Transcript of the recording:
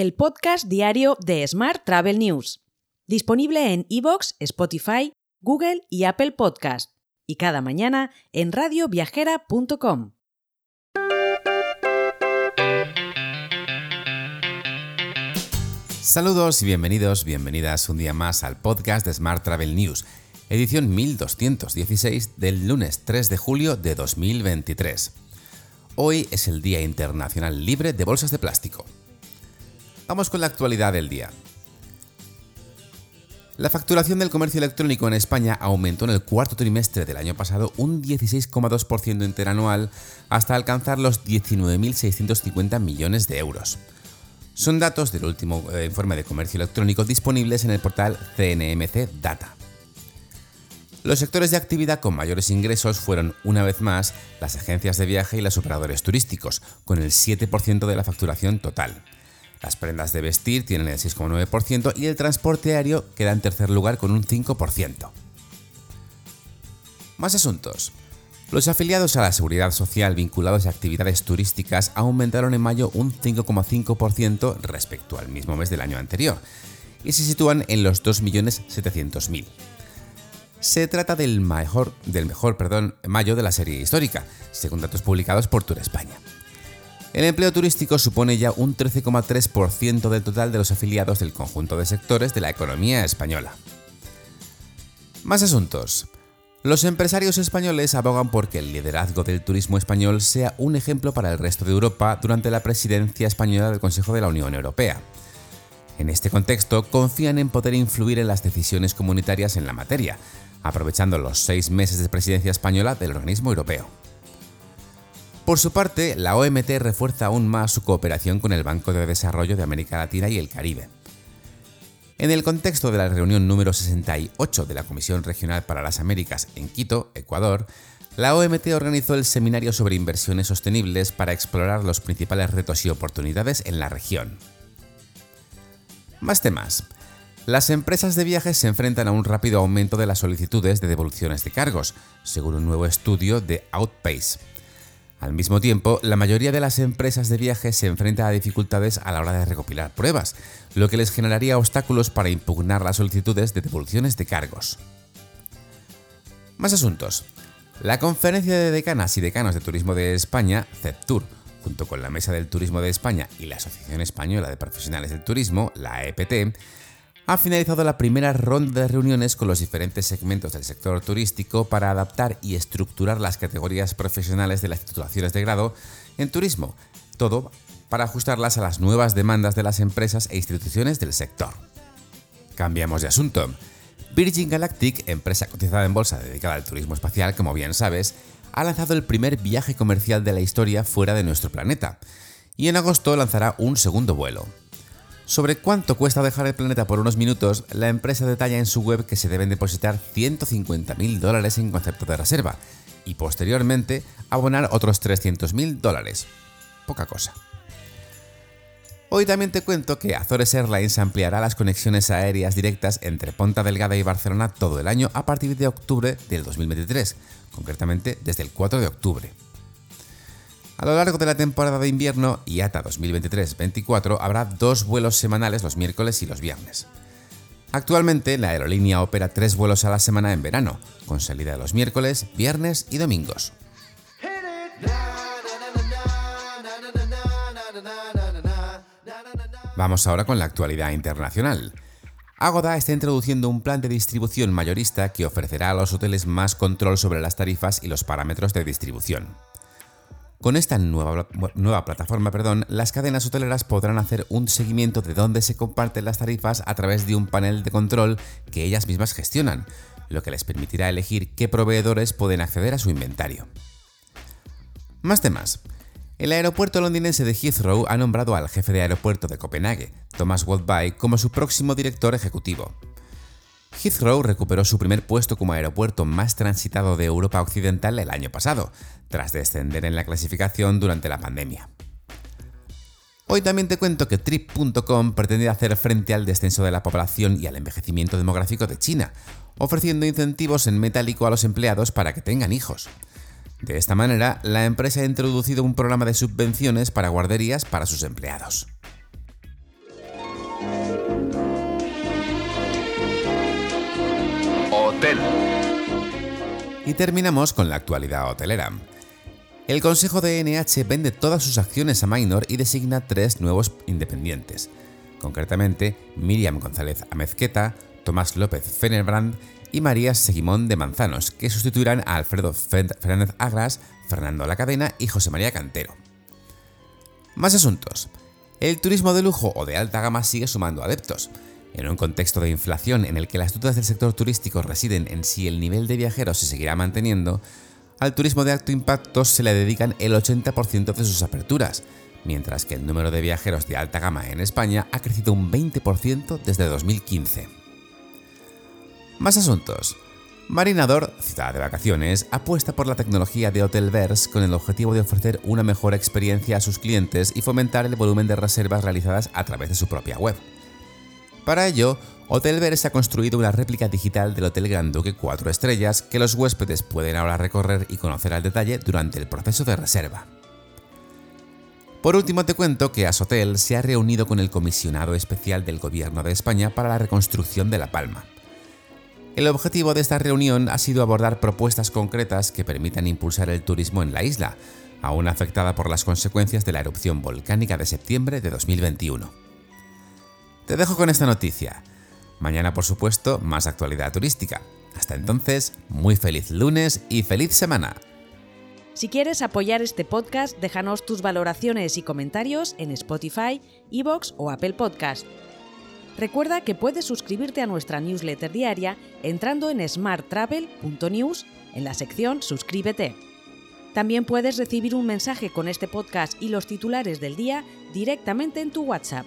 el podcast diario de Smart Travel News, disponible en iVoox, Spotify, Google y Apple Podcast, y cada mañana en radioviajera.com. Saludos y bienvenidos, bienvenidas un día más al podcast de Smart Travel News, edición 1216 del lunes 3 de julio de 2023. Hoy es el Día Internacional Libre de Bolsas de Plástico. Vamos con la actualidad del día. La facturación del comercio electrónico en España aumentó en el cuarto trimestre del año pasado un 16,2% interanual hasta alcanzar los 19.650 millones de euros. Son datos del último eh, informe de comercio electrónico disponibles en el portal CNMC Data. Los sectores de actividad con mayores ingresos fueron, una vez más, las agencias de viaje y los operadores turísticos, con el 7% de la facturación total. Las prendas de vestir tienen el 6,9% y el transporte aéreo queda en tercer lugar con un 5%. Más asuntos. Los afiliados a la seguridad social vinculados a actividades turísticas aumentaron en mayo un 5,5% respecto al mismo mes del año anterior y se sitúan en los 2.700.000. Se trata del mejor, del mejor perdón, mayo de la serie histórica, según datos publicados por Tour España. El empleo turístico supone ya un 13,3% del total de los afiliados del conjunto de sectores de la economía española. Más asuntos. Los empresarios españoles abogan por que el liderazgo del turismo español sea un ejemplo para el resto de Europa durante la presidencia española del Consejo de la Unión Europea. En este contexto, confían en poder influir en las decisiones comunitarias en la materia, aprovechando los seis meses de presidencia española del organismo europeo. Por su parte, la OMT refuerza aún más su cooperación con el Banco de Desarrollo de América Latina y el Caribe. En el contexto de la reunión número 68 de la Comisión Regional para las Américas en Quito, Ecuador, la OMT organizó el seminario sobre inversiones sostenibles para explorar los principales retos y oportunidades en la región. Más temas. Las empresas de viajes se enfrentan a un rápido aumento de las solicitudes de devoluciones de cargos, según un nuevo estudio de Outpace. Al mismo tiempo, la mayoría de las empresas de viajes se enfrenta a dificultades a la hora de recopilar pruebas, lo que les generaría obstáculos para impugnar las solicitudes de devoluciones de cargos. Más asuntos. La Conferencia de Decanas y Decanos de Turismo de España, CEPTUR, junto con la Mesa del Turismo de España y la Asociación Española de Profesionales del Turismo, la EPT, ha finalizado la primera ronda de reuniones con los diferentes segmentos del sector turístico para adaptar y estructurar las categorías profesionales de las titulaciones de grado en turismo, todo para ajustarlas a las nuevas demandas de las empresas e instituciones del sector. Cambiamos de asunto. Virgin Galactic, empresa cotizada en bolsa dedicada al turismo espacial, como bien sabes, ha lanzado el primer viaje comercial de la historia fuera de nuestro planeta, y en agosto lanzará un segundo vuelo. Sobre cuánto cuesta dejar el planeta por unos minutos, la empresa detalla en su web que se deben depositar 150.000 dólares en concepto de reserva y posteriormente abonar otros 300.000 dólares. Poca cosa. Hoy también te cuento que Azores Airlines ampliará las conexiones aéreas directas entre Ponta Delgada y Barcelona todo el año a partir de octubre del 2023, concretamente desde el 4 de octubre. A lo largo de la temporada de invierno IATA 2023-24 habrá dos vuelos semanales los miércoles y los viernes. Actualmente la aerolínea opera tres vuelos a la semana en verano, con salida los miércoles, viernes y domingos. Vamos ahora con la actualidad internacional. Agoda está introduciendo un plan de distribución mayorista que ofrecerá a los hoteles más control sobre las tarifas y los parámetros de distribución. Con esta nueva, nueva plataforma, perdón, las cadenas hoteleras podrán hacer un seguimiento de dónde se comparten las tarifas a través de un panel de control que ellas mismas gestionan, lo que les permitirá elegir qué proveedores pueden acceder a su inventario. Más temas. El aeropuerto londinense de Heathrow ha nombrado al jefe de aeropuerto de Copenhague, Thomas Woodby, como su próximo director ejecutivo. Heathrow recuperó su primer puesto como aeropuerto más transitado de Europa Occidental el año pasado, tras descender en la clasificación durante la pandemia. Hoy también te cuento que Trip.com pretende hacer frente al descenso de la población y al envejecimiento demográfico de China, ofreciendo incentivos en metálico a los empleados para que tengan hijos. De esta manera, la empresa ha introducido un programa de subvenciones para guarderías para sus empleados. Y terminamos con la actualidad hotelera. El Consejo de NH vende todas sus acciones a Minor y designa tres nuevos independientes. Concretamente, Miriam González Amezqueta, Tomás López Fenerbrand y María Seguimón de Manzanos, que sustituirán a Alfredo Fernández Agras, Fernando Lacadena y José María Cantero. Más asuntos. El turismo de lujo o de alta gama sigue sumando adeptos. En un contexto de inflación en el que las dudas del sector turístico residen en si el nivel de viajeros se seguirá manteniendo, al turismo de alto impacto se le dedican el 80% de sus aperturas, mientras que el número de viajeros de alta gama en España ha crecido un 20% desde 2015. Más asuntos. Marinador, ciudad de vacaciones, apuesta por la tecnología de Hotelverse con el objetivo de ofrecer una mejor experiencia a sus clientes y fomentar el volumen de reservas realizadas a través de su propia web. Para ello, Hotelverse ha construido una réplica digital del Hotel Grand Duque 4 estrellas que los huéspedes pueden ahora recorrer y conocer al detalle durante el proceso de reserva. Por último te cuento que Asotel se ha reunido con el comisionado especial del Gobierno de España para la reconstrucción de La Palma. El objetivo de esta reunión ha sido abordar propuestas concretas que permitan impulsar el turismo en la isla, aún afectada por las consecuencias de la erupción volcánica de septiembre de 2021. Te dejo con esta noticia. Mañana, por supuesto, más actualidad turística. Hasta entonces, muy feliz lunes y feliz semana. Si quieres apoyar este podcast, déjanos tus valoraciones y comentarios en Spotify, Evox o Apple Podcast. Recuerda que puedes suscribirte a nuestra newsletter diaria entrando en smarttravel.news en la sección Suscríbete. También puedes recibir un mensaje con este podcast y los titulares del día directamente en tu WhatsApp.